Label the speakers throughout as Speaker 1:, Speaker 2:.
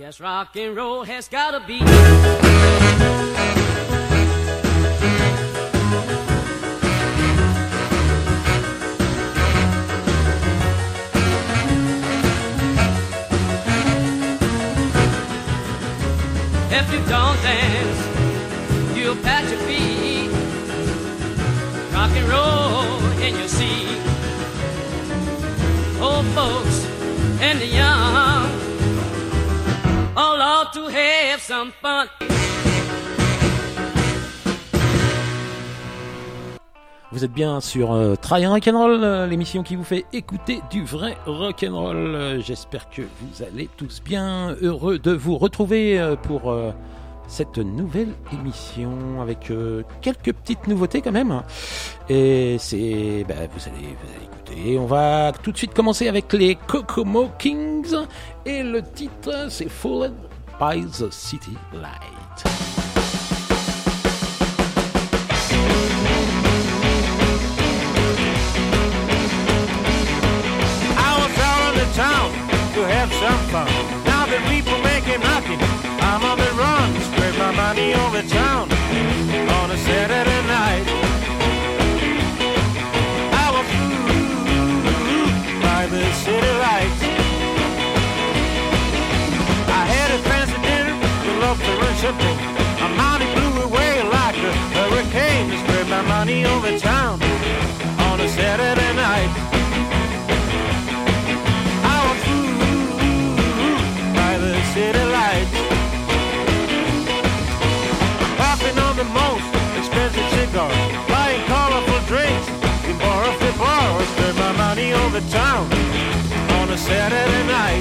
Speaker 1: Yes, rock and roll has got to be. If you don't dance, you'll pat your feet. Rock and roll and you'll see, Old folks and the young.
Speaker 2: Vous êtes bien sur euh, Try Rock'n'Roll, euh, l'émission qui vous fait écouter du vrai rock'n'roll. Euh, j'espère que vous allez tous bien. Heureux de vous retrouver euh, pour cette nouvelle émission avec quelques petites nouveautés quand même. Et c'est. Bah, vous, allez, vous allez écouter. On va tout de suite commencer avec les Kokomo Kings. Et le titre, c'est Fallen by the City Light.
Speaker 3: town to have some fun. Now that people make a mocking, I'm on the run. Spread my money over town on a Saturday night. I was by the city. Pacific. My money blew away like a hurricane. I spread my money over town on a Saturday night. I was fooled by the city lights. Popping on the most expensive cigars, buying colorful drinks in bar after bar. I spread my money over town on a Saturday night.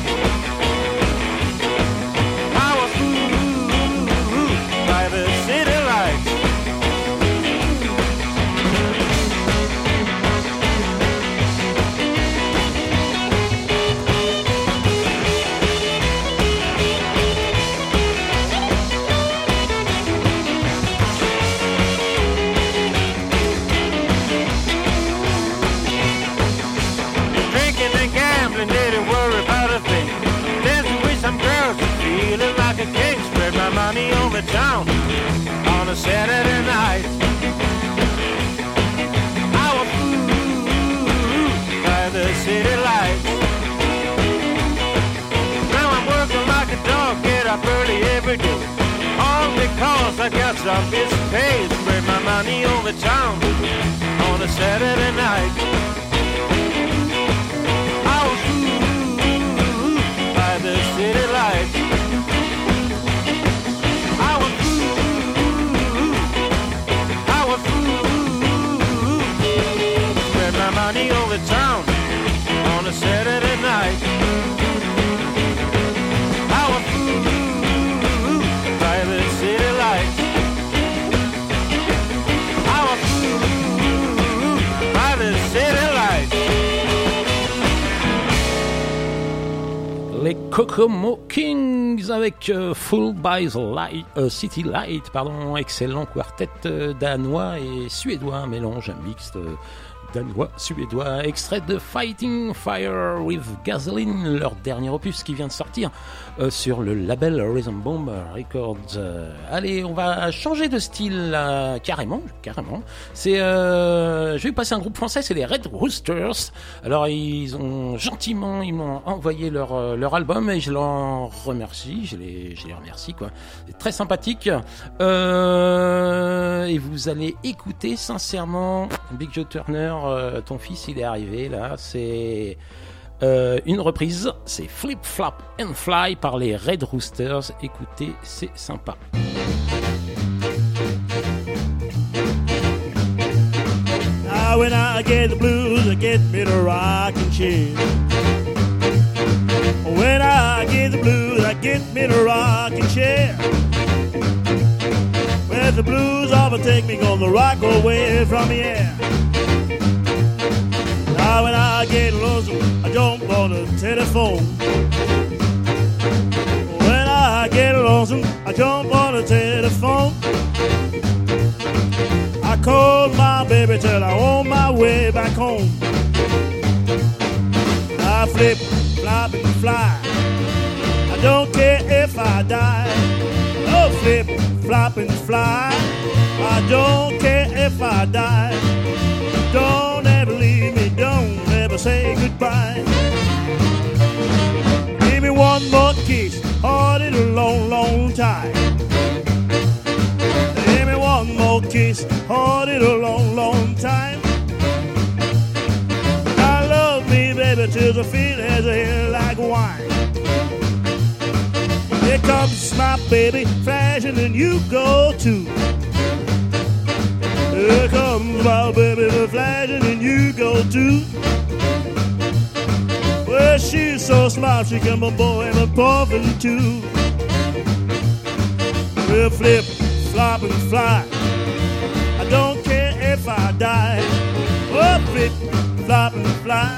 Speaker 2: Euh, City Light, pardon, excellent quartet euh, danois et suédois, un mélange, un mixte. Euh, danois suédois, extrait de Fighting Fire with Gasoline, leur dernier opus qui vient de sortir euh, sur le label Rhythm Bomb Records. Euh, allez, on va changer de style euh, carrément, carrément. C'est, je vais passer un groupe français, c'est les Red Roosters. Alors ils ont gentiment, ils m'ont envoyé leur leur album et je l'en remercie, je les, je les remercie quoi. C'est très sympathique. Euh, et vous allez écouter sincèrement Big Joe Turner, euh, ton fils il est arrivé là, c'est euh, une reprise, c'est Flip Flop and Fly par les Red Roosters, écoutez c'est sympa.
Speaker 4: the blues overtake me, gonna rock away from here. Now when I get lonesome, I jump on the telephone. When I get lonesome, I jump on the telephone. I call my baby till I'm on my way back home. I flip, flop, and fly. I don't care if I die. Oh, flip, flop, and fly. I don't care if I die. Don't ever leave me, don't ever say goodbye. Give me one more kiss, hard it a long, long time. Give me one more kiss, hard it a long, long time. I love me, baby, till the feet has a like wine. Here comes my baby flashing and you go too. Here comes my baby flashing and you go too. Well, she's so smart she can my boy and a coffin too. We'll flip, flop, and fly. I don't care if I die. Oh, flip, flop, and fly.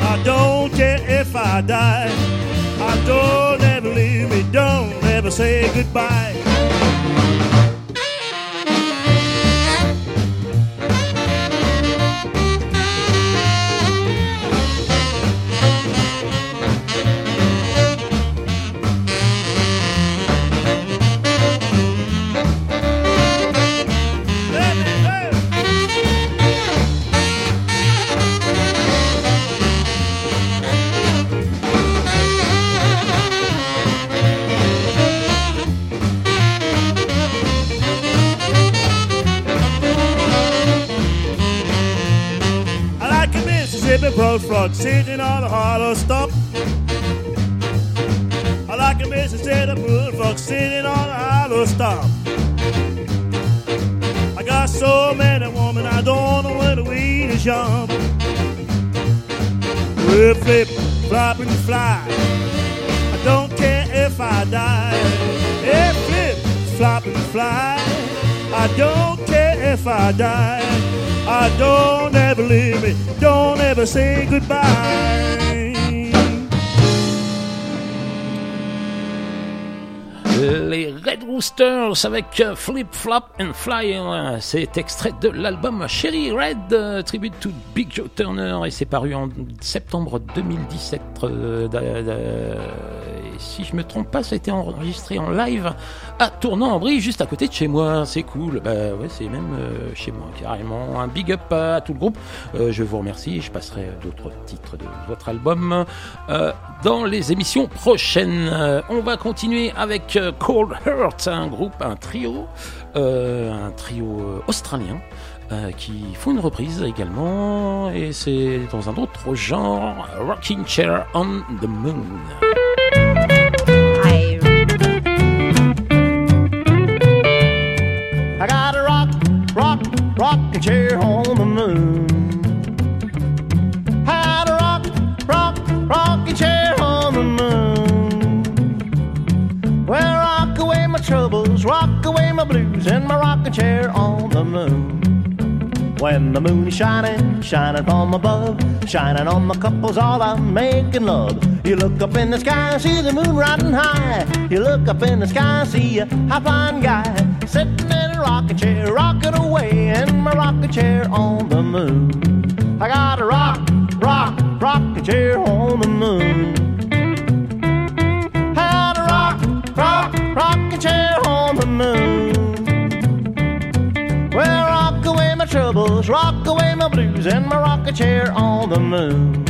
Speaker 4: I don't care if I die don't ever leave me, don't ever say goodbye. say goodbye.
Speaker 2: Les Red Roosters avec euh, Flip Flop and Fly. Euh, c'est extrait de l'album Cherry Red, euh, tribute to Big Joe Turner, et c'est paru en septembre 2017. si je me trompe pas, c'était enregistré en live à Tournant en Brie, juste à côté de chez moi. C'est cool. Bah ouais, c'est même chez moi carrément. Un big up à tout le groupe. Je vous remercie. Je passerai d'autres titres de votre album dans les émissions prochaines. On va continuer avec Cold Heart, un groupe, un tri un trio australien. qui font une reprise également, et c'est dans un autre genre, Rocking Chair on the Moon.
Speaker 5: I, rock, in my rocking chair on the moon. When the moon is shining, shining from above, shining on the couples all I'm making love. You look up in the sky, see the moon riding high. You look up in the sky, see a high fine guy sitting in a rocking chair, rocking away in my rocking chair on the moon. I gotta rock, rock, rocking chair on the moon. Had a rock, rock, rocking chair on the moon. troubles, rock away my blues in my rocket chair on the moon.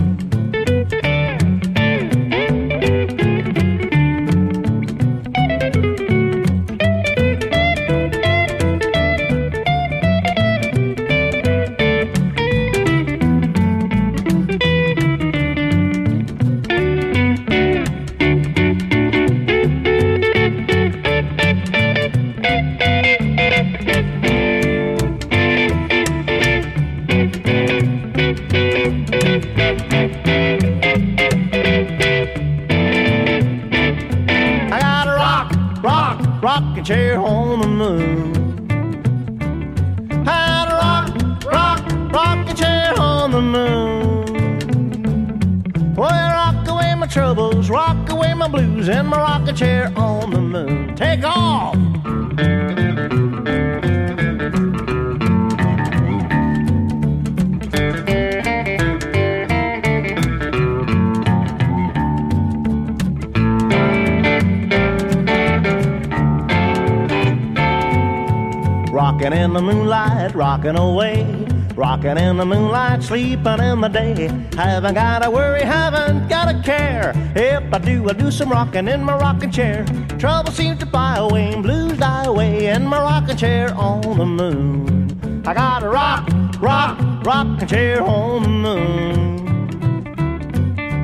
Speaker 5: Walking in the moonlight, sleeping in the day. Haven't got a worry, haven't got a care. If I do, i do some rocking in my rocking chair. Trouble seems to fly away and blues die away in my rocking chair on the moon. I got a rock, rock, rocking chair on the moon.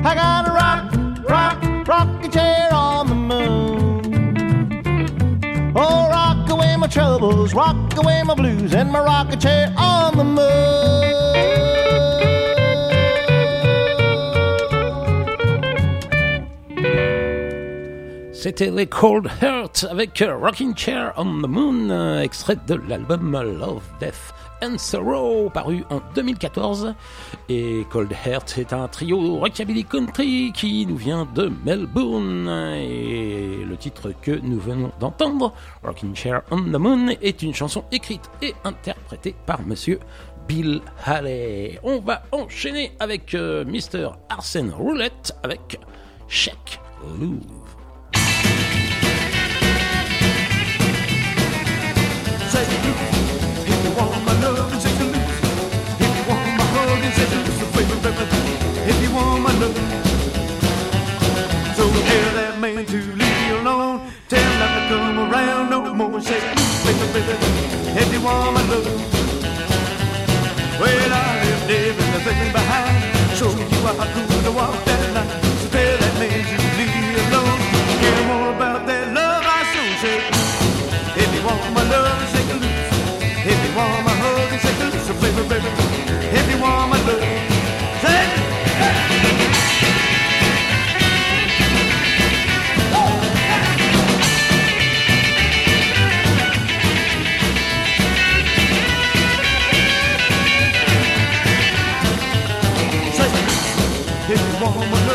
Speaker 5: I got a rock, rock, rocking chair on the moon. Oh, rock my troubles, rock away my blues, and my rocking chair on the moon.
Speaker 2: C'était les Cold Hearts avec euh, Rocking Chair on the Moon, euh, extrait de l'album Love, Death and Sorrow, paru en 2014. Et Cold Heart est un trio rockabilly country qui nous vient de Melbourne. Et le titre que nous venons d'entendre, Rocking Chair on the Moon, est une chanson écrite et interprétée par Monsieur Bill Halley On va enchaîner avec euh, Mr. Arsène Roulette avec Check Lou.
Speaker 6: If you want my love, set you loose. If you want my hug, Baby, baby, if you want my love. So tell that man to leave alone. Tell him not to come around no more. baby, baby, if you want my love. Well, I left everything behind. Showed you are
Speaker 2: cool to walk down. woman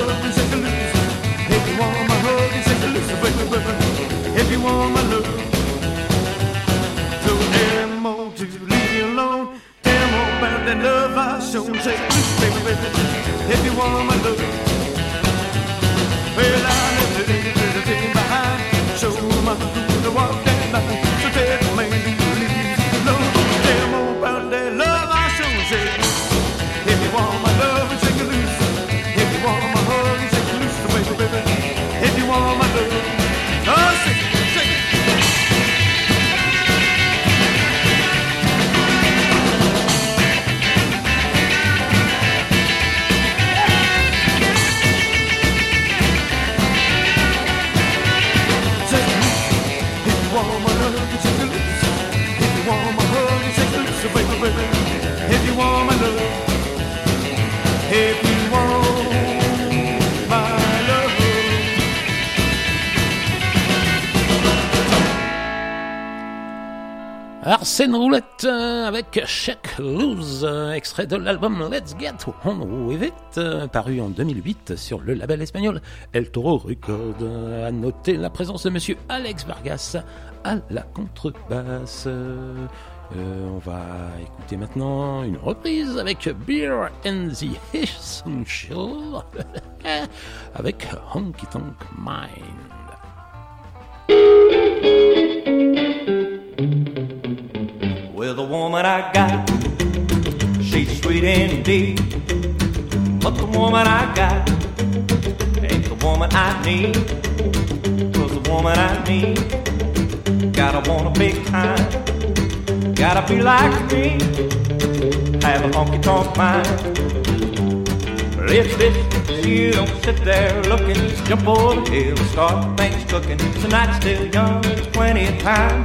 Speaker 2: Check, Lose, extrait de l'album Let's Get On With It, euh, paru en 2008 sur le label espagnol El Toro Record. a noter la présence de monsieur Alex Vargas à la contrebasse. Euh, on va écouter maintenant une reprise avec Beer and the show avec Honky Tonk Mind.
Speaker 7: with the woman I got. She's sweet indeed, but the woman I got ain't the woman I need. Cause the woman I need, gotta wanna be kind, gotta be like me, have a honky tonk mind. It's this, you don't sit there looking, jump over the hill, start things cooking. Tonight's still young, plenty of time.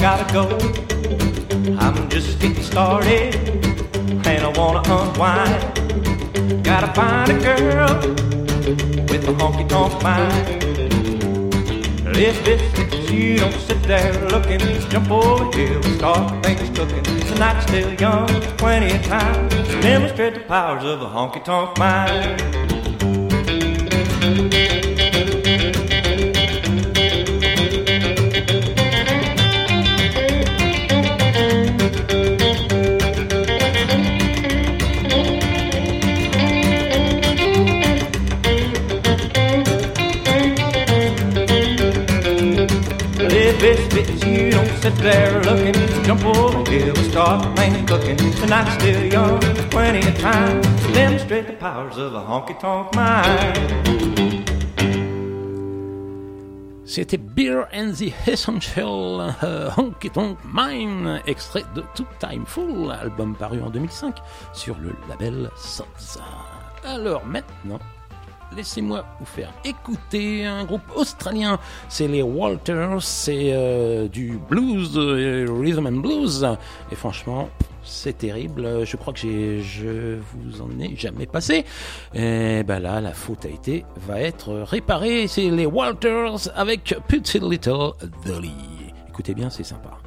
Speaker 7: gotta go. I'm just getting started and I wanna unwind. Gotta find a girl with a honky tonk mind. If it's you don't sit there looking, jump over here, start things cooking. Tonight's still young, plenty of time. Demonstrate the powers of a honky tonk mind. jump over here, we'll start plain cooking. Tonight's still young, there's plenty of time to demonstrate the powers of a honky tonk mind.
Speaker 2: C'était Beer and the Essential euh, Honky Tonk Mine, extrait de Too Full, album paru en 2005 sur le label Sotza. Alors maintenant, laissez-moi vous faire écouter un groupe australien. C'est les Walters, c'est euh, du blues, euh, rhythm and blues. Et franchement, c'est terrible. Je crois que je vous en ai jamais passé. Et eh ben là, la faute a été, va être réparée. C'est les Walters avec Putty Little Dolly. Écoutez bien, c'est sympa.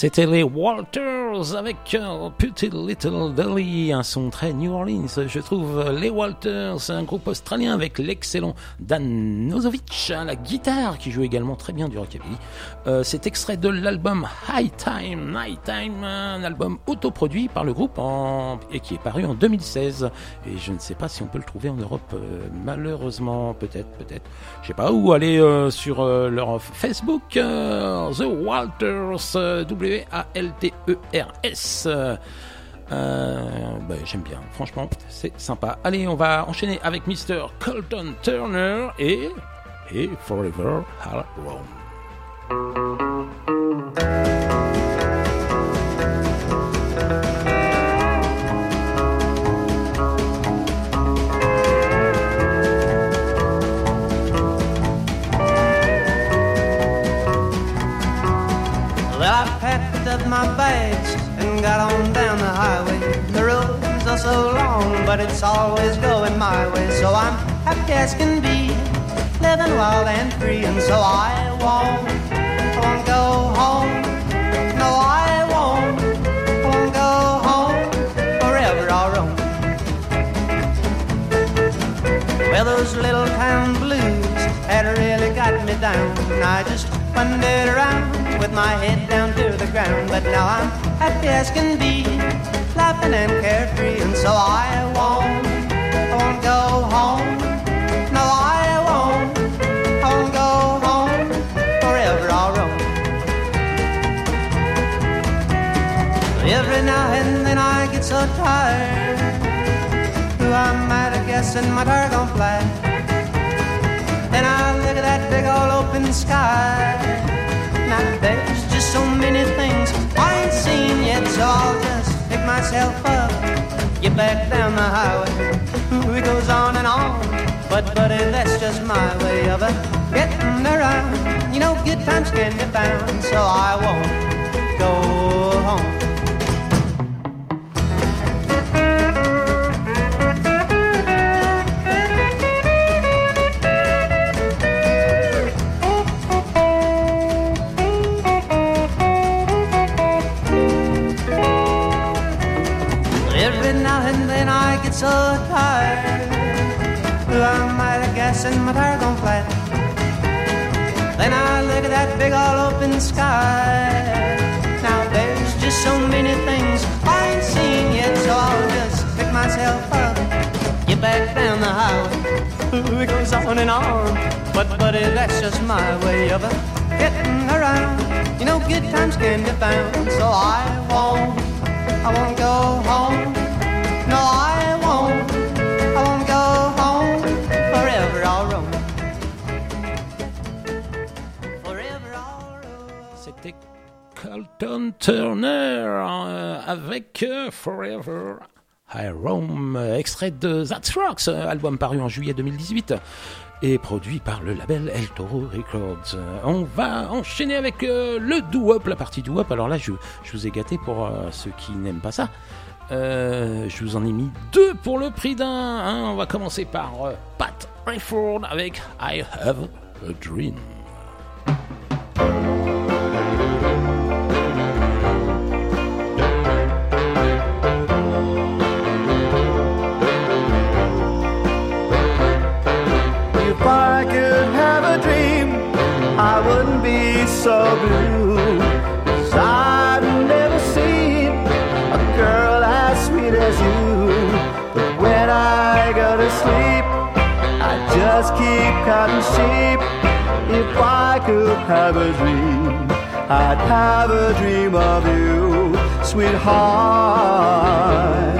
Speaker 2: C'était les Walter avec Pretty Little Dolly, un son très New Orleans, je trouve. Les Walters, un groupe australien avec l'excellent Dan Nozovic à hein, la guitare, qui joue également très bien du rockabilly. cet euh, C'est extrait de l'album High Time, Night Time, un album autoproduit par le groupe en... et qui est paru en 2016. Et je ne sais pas si on peut le trouver en Europe, euh, malheureusement, peut-être, peut-être. Je sais pas où aller euh, sur leur Facebook, The Walters, W-A-L-T-E-R. S. Euh, euh, ben, j'aime bien, franchement, c'est sympa. Allez, on va enchaîner avec Mr. Colton Turner et, et Forever
Speaker 8: Alone. my got on down the highway. The roads are so long, but it's always going my way. So I'm happy as can be, living wild and free. And so I won't, won't go home. No, I won't, won't go home forever I'll roam. Well, those little town blues had really got me down. I just wandered around with my head down to the ground, but now I'm happy as can be, laughing and carefree, and so I won't, I won't go home. No, I won't, I won't go home forever I'll roam. Every now and then I get so tired, who I'm at a guess and my tire gone flat. Then I look at that big old open sky, and I just so many things I ain't seen yet, so I'll just pick myself up. Get back down the highway. It goes on and on. But buddy, that's just my way of it. Getting around. You know, good times can be found, so I won't go home. big all open sky. Now there's just so many things I ain't seen yet, so I'll just pick myself up. Get back down the highway. It goes on and on. But, buddy, that's just my way of it. Getting around. You know, good times can be found. So I won't, I won't go home. No, I
Speaker 2: Alton Turner euh, avec euh, Forever I Roam, euh, extrait de That's Rocks, album paru en juillet 2018 et produit par le label El Toro Records. On va enchaîner avec le do la partie doo Alors là, je, je, vous ai gâté pour ceux qui n'aiment pas ça. je vous en ai mis deux pour le prix d'un. Hein. On va commencer par Pat Rayford avec I Have a Dream.
Speaker 9: I could have a dream, I wouldn't be so blue. Cause I've never seen a girl as sweet as you. But when I go to sleep, I just keep counting sheep. If I could have a dream, I'd have a dream of you, sweetheart.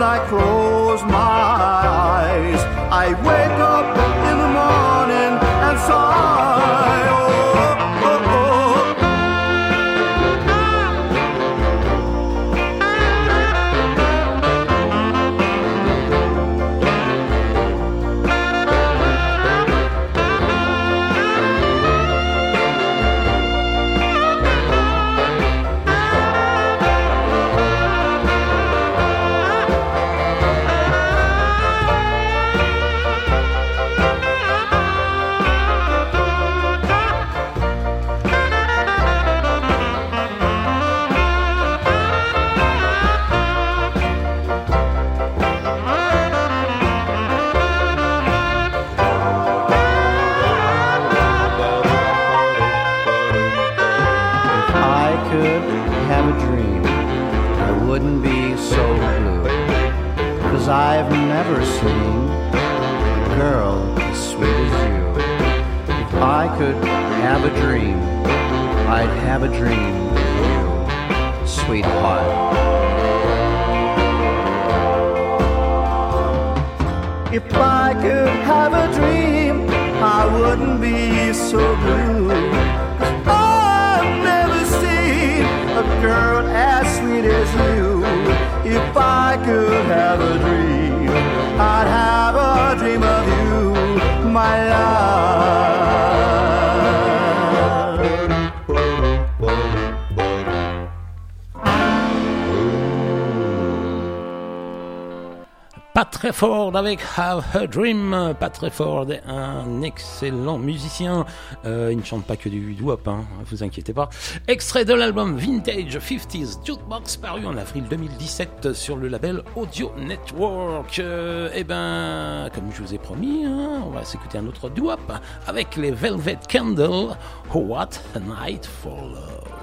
Speaker 9: when I close my eyes, I
Speaker 10: will. avec Have a Dream. Patrick Ford est un excellent musicien. Euh, il ne chante pas que du doo-wop, hein, vous inquiétez pas. Extrait de l'album Vintage 50s Jukebox paru en avril 2017 sur le label Audio Network. Eh et ben, comme je vous ai promis, hein, on va s'écouter un autre doo avec les Velvet Candle. What a Night for Love.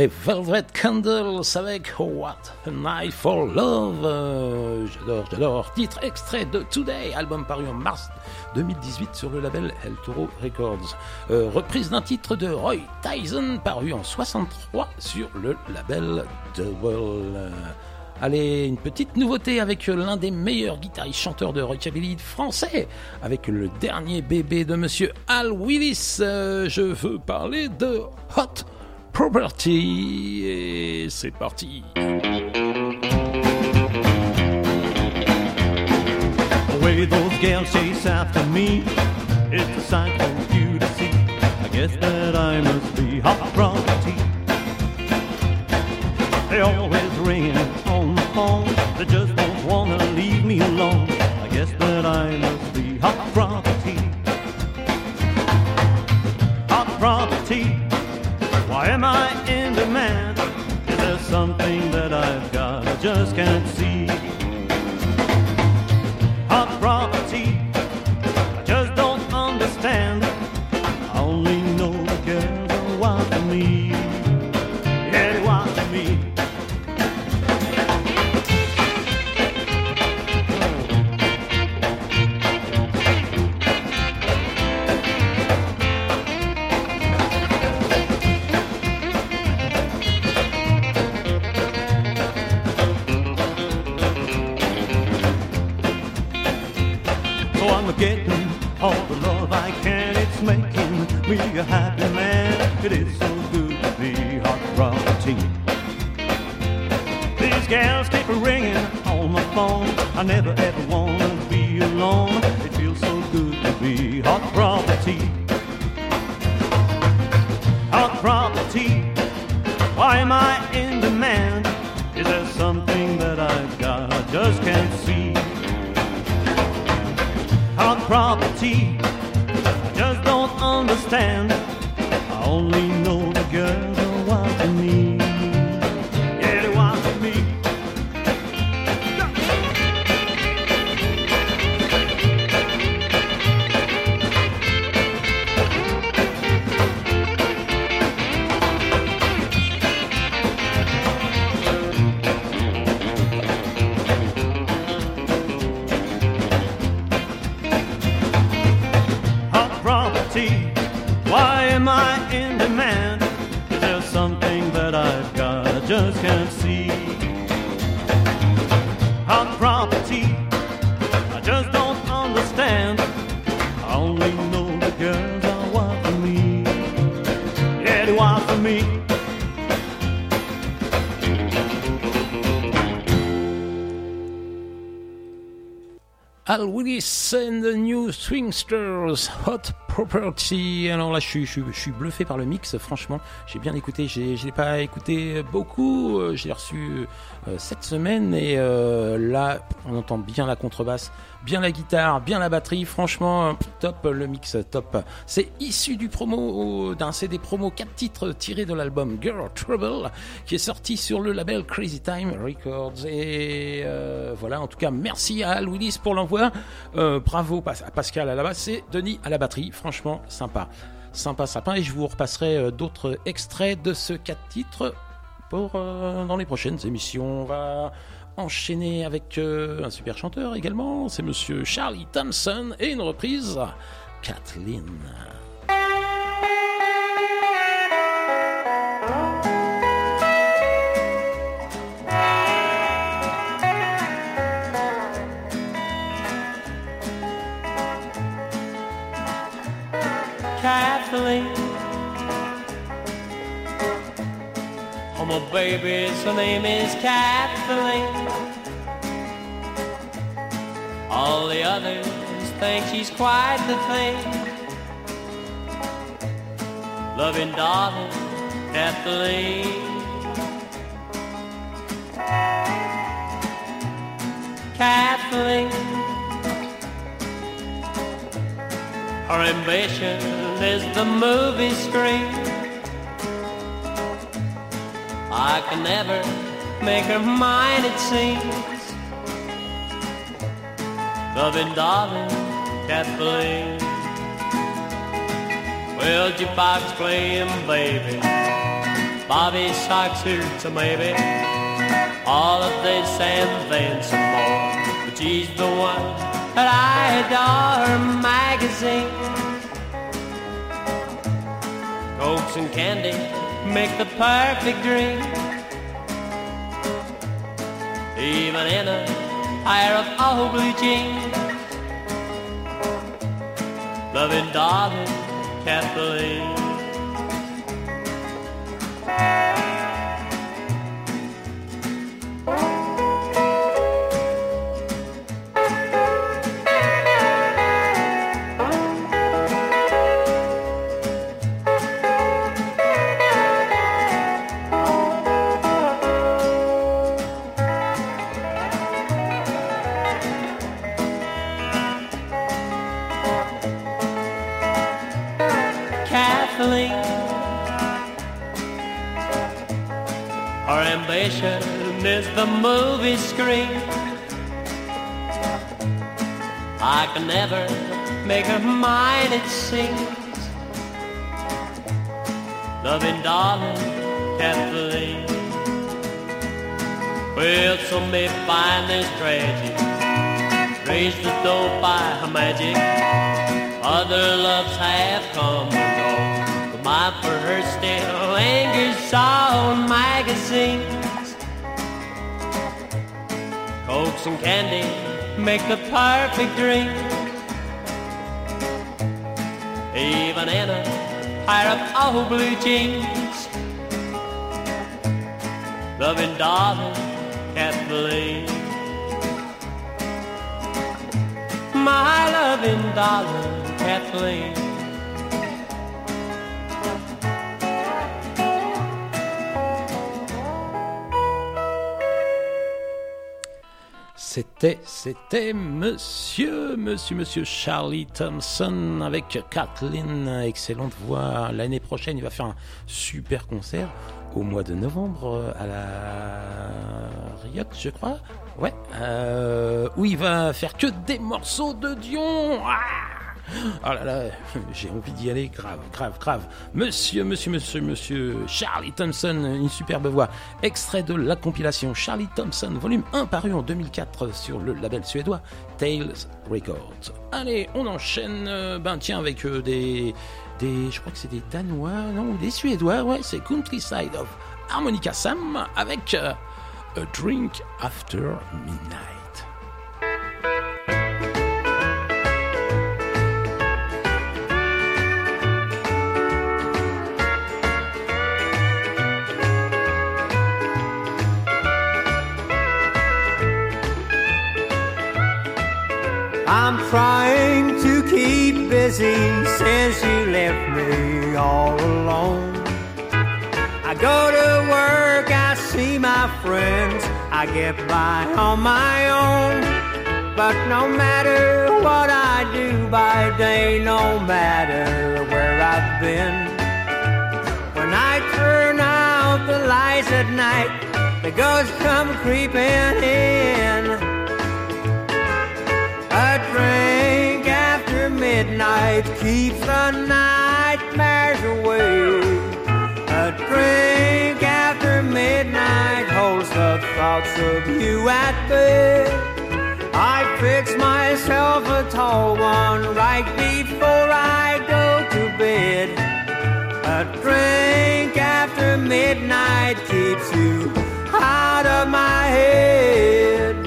Speaker 10: les Velvet Candles avec What a Night for Love. Euh, j'adore, j'adore. Titre extrait de Today, album paru en mars 2018 sur le label El Toro Records. Euh, reprise d'un titre de Roy Tyson paru en 63 sur le label Double. Euh, allez, une petite nouveauté avec l'un des meilleurs guitaristes chanteurs de rockabilly français, avec le dernier bébé de monsieur Al Willis. je veux parler de Hot Property. Et c'est parti.
Speaker 11: way those girls chase after me. It's a sight for you to see. I guess that I must be hot property. They always ring on the phone. They just don't wanna leave me alone. I guess that I must be hot property. Hot property. Why am I in demand? Is there something that I've got I just can't see? Hot property
Speaker 2: Hot Property. Alors là, je suis, je suis bluffé par le mix, franchement. J'ai bien écouté, J'ai, n'ai pas écouté beaucoup. Euh, j'ai reçu euh, euh, cette semaine. Et euh, là, on entend bien la contrebasse, bien la guitare, bien la batterie. Franchement, top le mix, top. C'est issu du promo d'un CD promo 4 titres tirés de l'album Girl Trouble qui est sorti sur le label Crazy Time Records. Et euh, voilà, en tout cas, merci à Louis pour l'envoi. bravo à Pascal à la basse et Denis à la batterie. Franchement, sympa. Sympa, sympa. Et je vous repasserai d'autres extraits de ce 4 titres euh, dans les prochaines émissions. On va enchaîner avec euh, un super chanteur également, c'est monsieur Charlie Thompson et une reprise Kathleen.
Speaker 12: Kathleen mama babies, her name is Kathleen. All the others think she's quite the thing. Loving daughter, Kathleen. Kathleen. Her ambition is the movie screen. I can never make her mine, it seems. Loving, darling Kathleen. Well, jukebox playing, baby. Bobby socks here a maybe. All of this and then some more. But she's the one that I adore. Her magazine, Cokes and candy make the perfect dream. Even in a pair of old blue jeans. Loving darling, can't believe screen. I can never make her mind. it seems. Loving darling Kathleen. Well, some may find this tragic. Raise the dough by her magic. Other loves have come and gone. But my for her still angers on magazine. chips and candy make the perfect drink. Even in a
Speaker 1: pair of old blue jeans, loving darling Kathleen. My loving darling Kathleen.
Speaker 2: c'était, c'était monsieur, monsieur, monsieur Charlie Thompson avec Kathleen. Excellente voix. L'année prochaine, il va faire un super concert au mois de novembre euh, à la Riot, je crois. Ouais. Euh, où il va faire que des morceaux de Dion. Ah Oh là là, j'ai envie d'y aller, grave, grave, grave. Monsieur, monsieur, monsieur, monsieur, Charlie Thompson, une superbe voix. Extrait de la compilation Charlie Thompson, volume 1, paru en 2004 sur le label suédois Tales Records. Allez, on enchaîne, euh, ben tiens, avec euh, des, des, je crois que c'est des Danois, non, des Suédois, ouais, c'est Countryside of Harmonica Sam avec euh, A Drink After Midnight.
Speaker 8: I'm trying to keep busy since you left me all alone. I go to work, I see my friends, I get by on my own. But no matter what I do by day, no matter where I've been, when I turn out the lights at night, the ghosts come creeping in drink after midnight keeps the nightmares away. A drink after midnight holds the thoughts of you at bay. I fix myself a tall one right before I go to bed. A drink after midnight keeps you out of my head.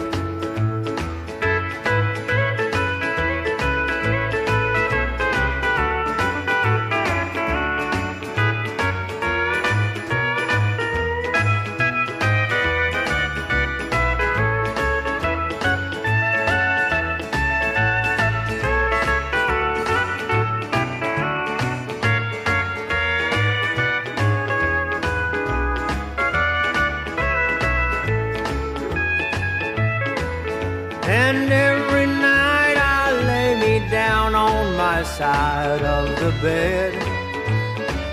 Speaker 8: And every night I lay me down on my side of the bed.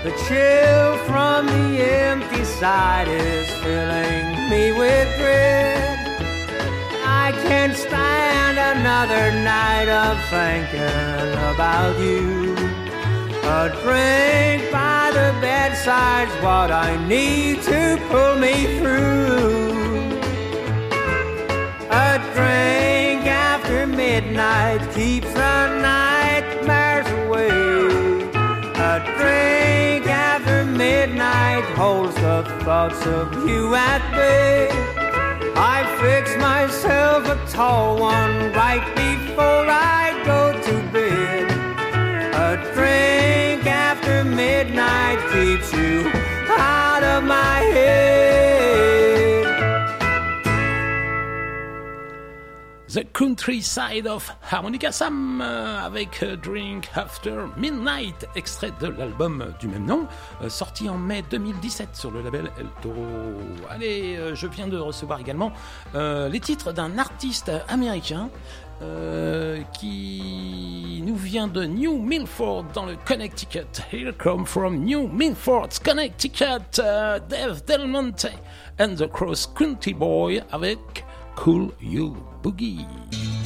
Speaker 8: The chill from the empty side is filling me with dread. I can't stand another night of thinking about you. A drink by the bedside's what I need to pull me through. A drink night keeps the nightmares away. A drink after midnight holds the thoughts of you at bay. I fix myself a tall one right before I go to bed. A drink after midnight keeps you out of my head.
Speaker 2: The Countryside of Harmonica Sam euh, avec euh, Drink After Midnight, extrait de l'album euh, du même nom, sorti en mai 2017 sur le label El Toro. Allez, je viens de recevoir également les titres d'un artiste américain qui nous vient de New Milford dans le Connecticut. Here come from New Milford, Connecticut, Dave Dave Monte and the Cross Country Boy avec Cool You Boogie.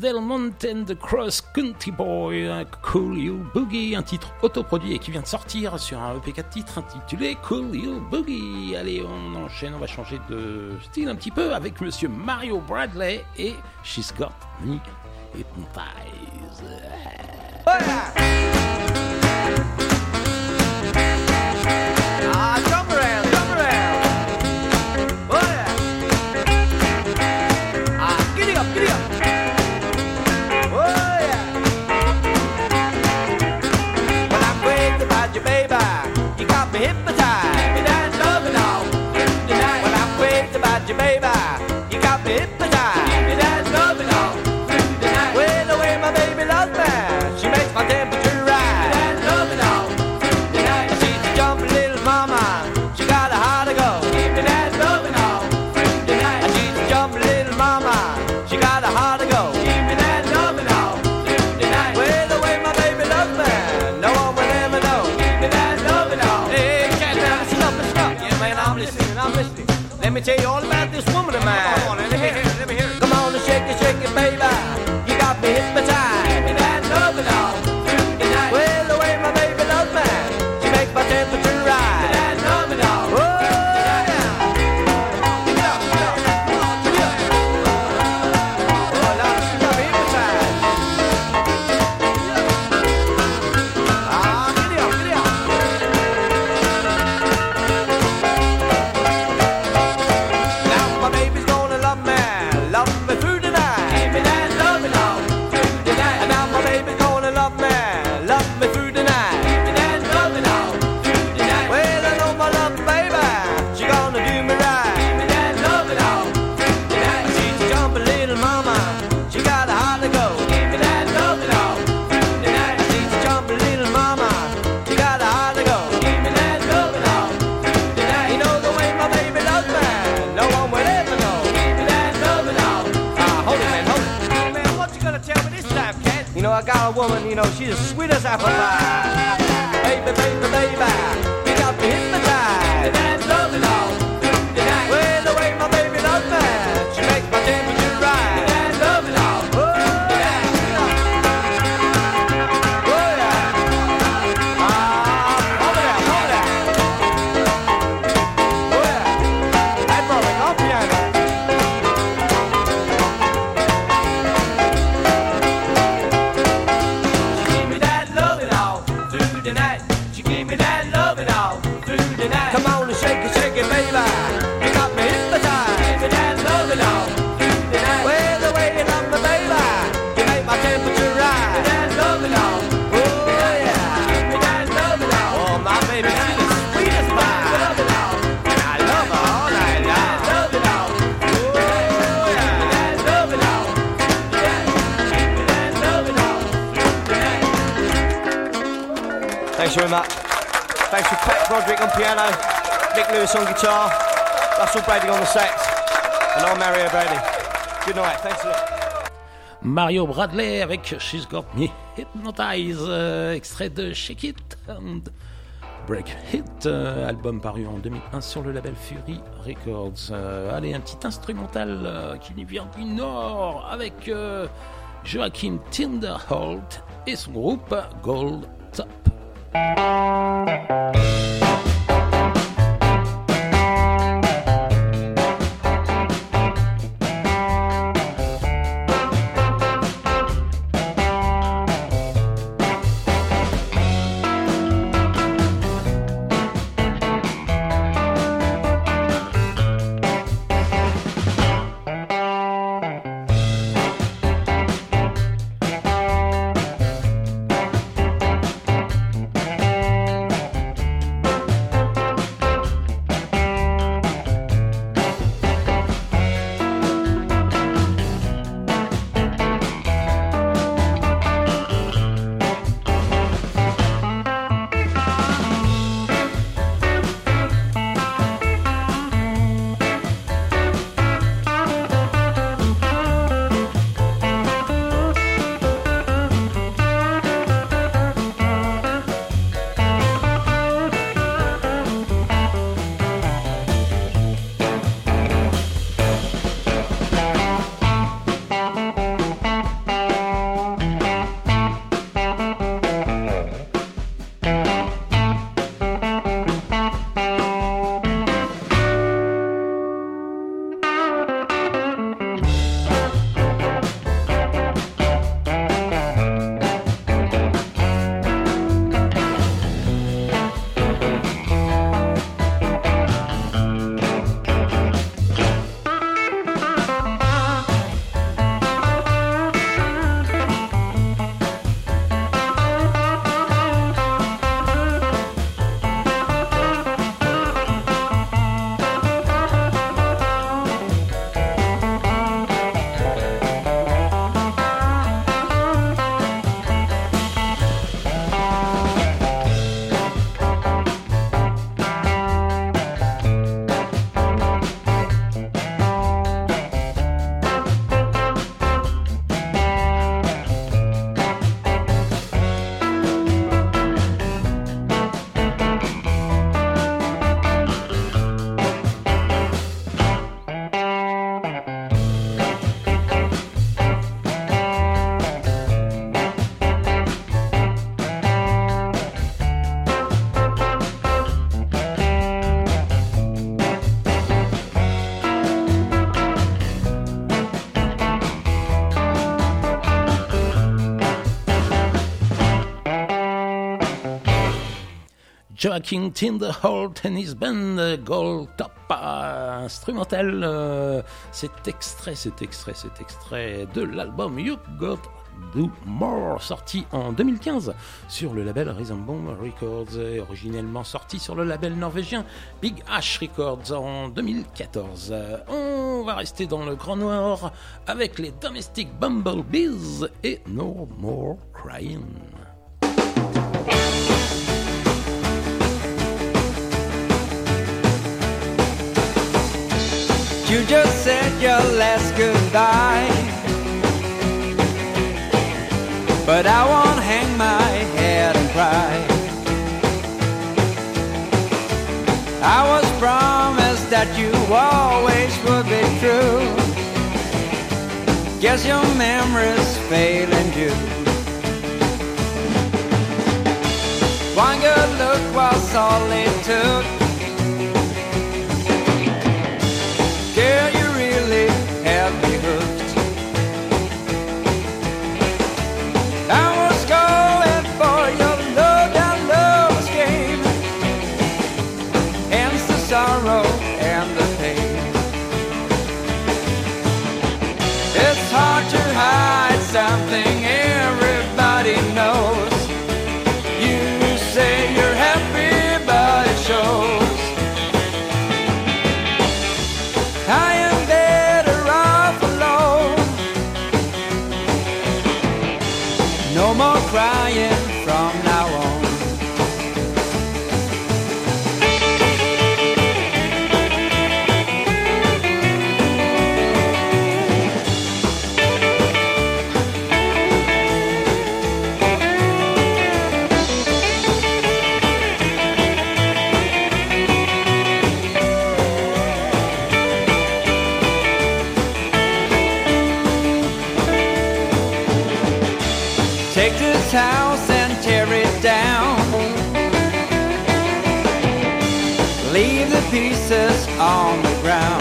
Speaker 13: Del Monte and the
Speaker 2: Cross Country Boy, Cool You Boogie, un titre autoproduit et qui vient de sortir sur un EP4 titre intitulé Cool You Boogie. Allez, on enchaîne, on va changer de style un petit peu avec monsieur Mario Bradley et She's Got Me
Speaker 14: et Pontaille. on the Mario Good night.
Speaker 2: Mario Bradley avec She's Got Me Hypnotized euh, extrait de Shake It and Break It, euh, album paru en 2001 sur le label Fury Records. Euh, allez, un petit instrumental qui nous vient du Nord avec Joachim Tinderholt et son groupe Gold Top. Joaquin hall Tennis Band, Gold Top, instrumental. Euh, cet extrait, cet extrait, cet extrait de l'album You Got Do More, sorti en 2015 sur le label Bomb Records, et originellement sorti sur le label norvégien Big H Records en 2014. On va rester dans le Grand Noir avec les Domestic Bumblebees et No More Crying.
Speaker 15: You just said your last goodbye. But I won't hang my head and cry. I was promised that you always would be true. Guess your memory's failing you. One good look was all it took. pieces on the ground.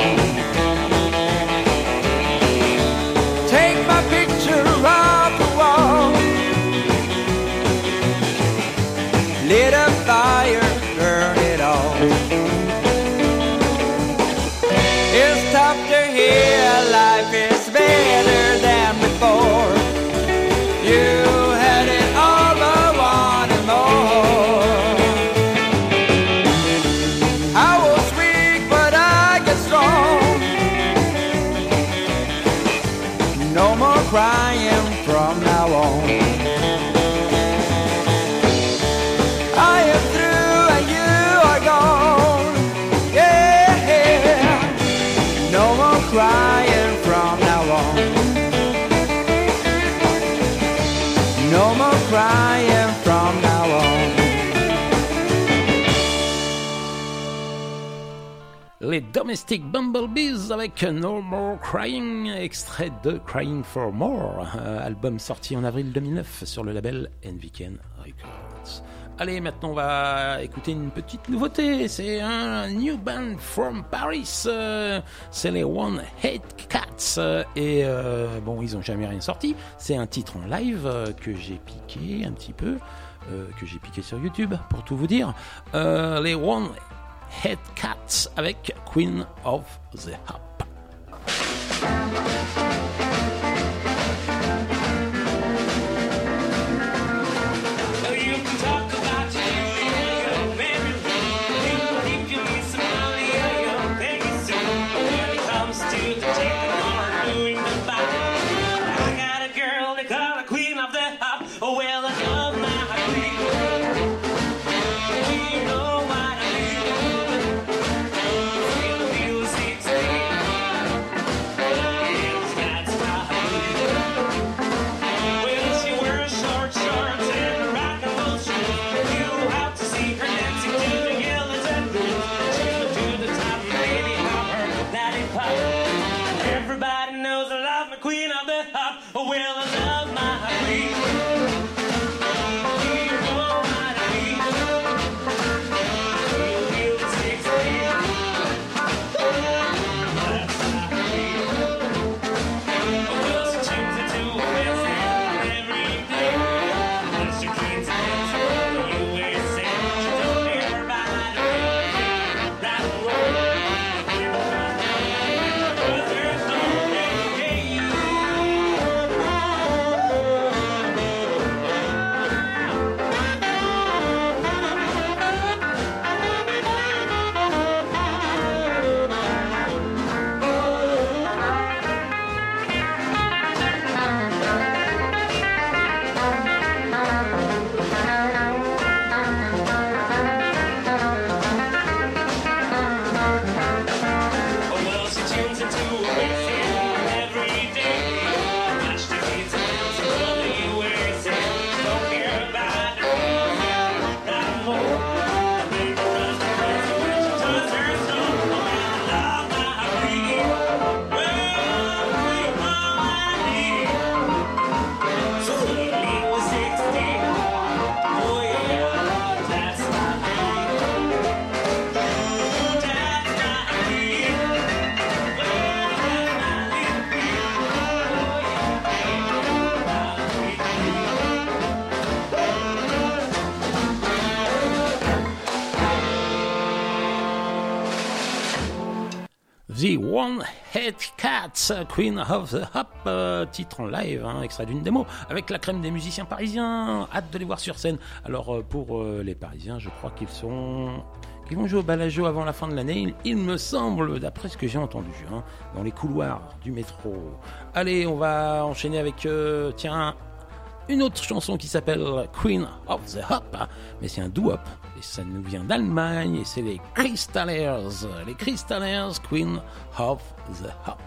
Speaker 2: Domestic Bumblebees avec No More Crying, extrait de Crying for More, euh, album sorti en avril 2009 sur le label Enviken Records. Allez, maintenant on va écouter une petite nouveauté. C'est un new band from Paris. Euh, c'est les One Head Cats. et euh, bon, ils n'ont jamais rien sorti. C'est un titre en live que j'ai piqué un petit peu, que j'ai piqué sur YouTube pour tout vous dire. les One Headcats avec Queen of the Hop.
Speaker 16: One Head Cats, Queen of the Hop, euh, titre en live, hein, extrait d'une démo, avec la crème des musiciens parisiens. Hâte de les voir sur scène. Alors euh, pour euh, les Parisiens, je crois qu'ils sont qu'ils vont jouer au Balajo avant la fin de l'année, il, me semble, d'après ce que j'ai entendu, hein, dans les couloirs du métro. Allez, on va enchaîner avec, tiens, une autre chanson qui s'appelle Queen of the Hop, hein, mais c'est un doo hop ça nous vient d'Allemagne et c'est les Crystallers, les Crystallers Queen of the Hop.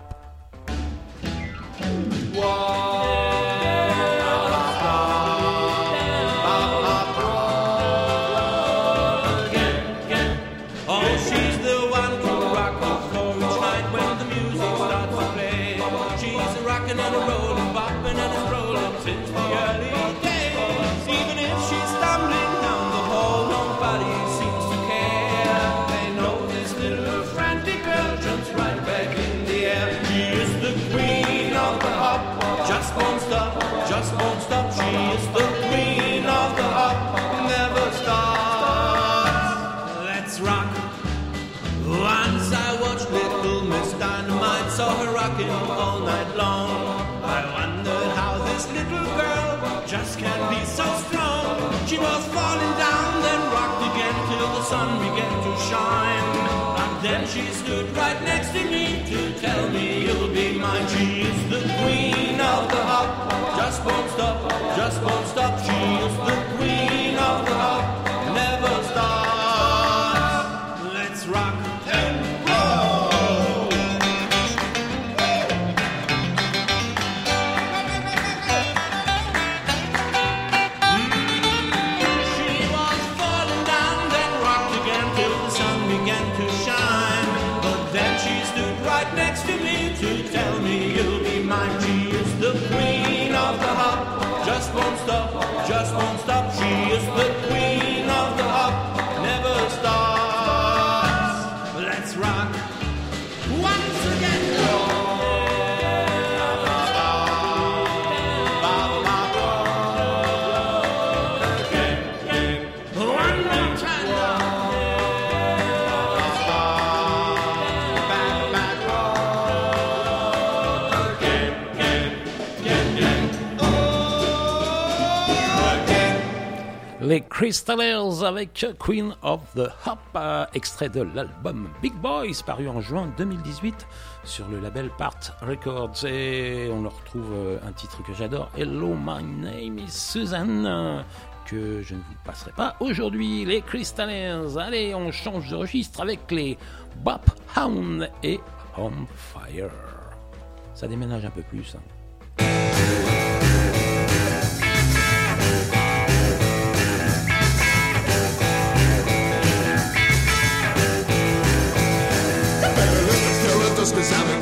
Speaker 16: avec Queen of the Hop, extrait de l'album Big Boys paru en juin 2018 sur le label Part Records. Et on leur retrouve euh, un titre que j'adore, Hello, My Name is Susan, que je ne vous passerai pas aujourd'hui. Les Crystallers, allez, on change de registre avec les Bop Hound et On Fire. Ça déménage un peu plus. Hein.
Speaker 17: cause I'm a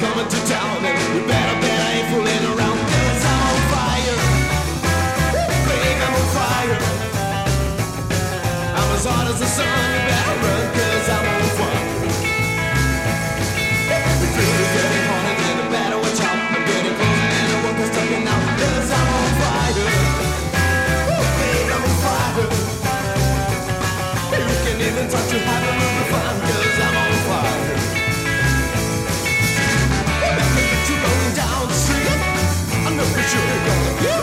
Speaker 17: Sure,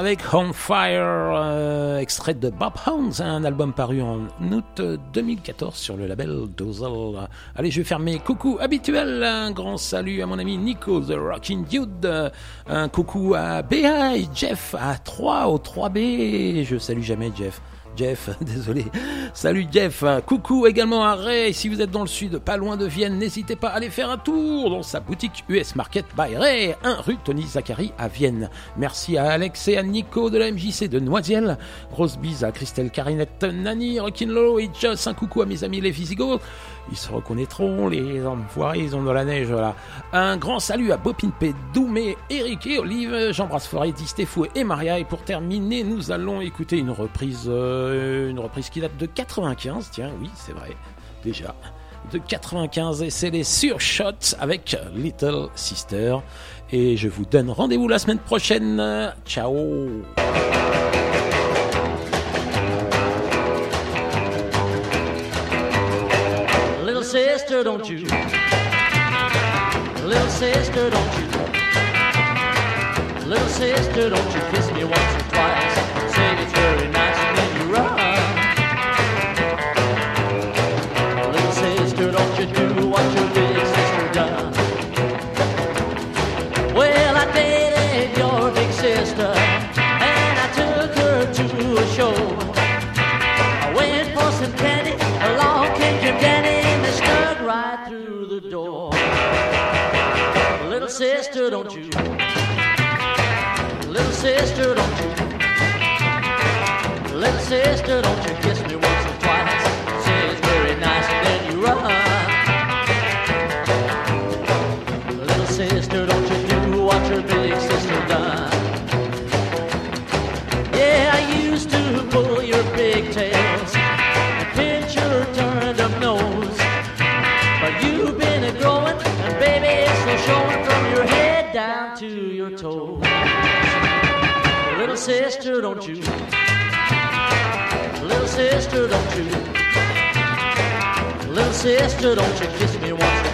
Speaker 2: avec Home Fire, euh, extrait de Bob Hounds, un album paru en août 2014 sur le label Dozel. Allez, je vais faire mes coucou habituels. Un grand salut à mon ami Nico, The Rocking Dude. Un coucou à B.I. Jeff à 3 au 3B. Je salue jamais Jeff. Jeff, désolé. Salut Jeff, coucou également à Ray. Si vous êtes dans le sud, pas loin de Vienne, n'hésitez pas à aller faire un tour dans sa boutique US Market by Ray, 1 rue Tony Zachary à Vienne. Merci à Alex et à Nico de la MJC de Noisiel. Grosse bise à Christelle Carinette, Nani, Rekinlo et Joss. Un coucou à mes amis les Visigoths. Ils se reconnaîtront, les enfoirés, ils ont de la neige là. Un grand salut à Bopinpe, Doumé, Eric et Olive. J'embrasse Forêt, Distéfou et Maria. Et pour terminer, nous allons écouter une reprise. Euh, euh, une reprise qui date de 95, tiens, oui, c'est vrai, déjà de 95 et c'est les Surshots avec Little Sister. Et je vous donne rendez-vous la semaine prochaine. Ciao
Speaker 1: Little sister, don't you Little sister, don't you Little sister, don't you kiss me once sister, don't you kiss me once or twice. Say it's very nice, then you run. Little sister, don't you do what your big sister done. Yeah, I used to pull your pigtails, pinch your turned up nose. But you've been a growing, and baby, it's still showing from your head down to your toes. Little sister, don't you? sister, don't you? Little sister, don't you kiss me once.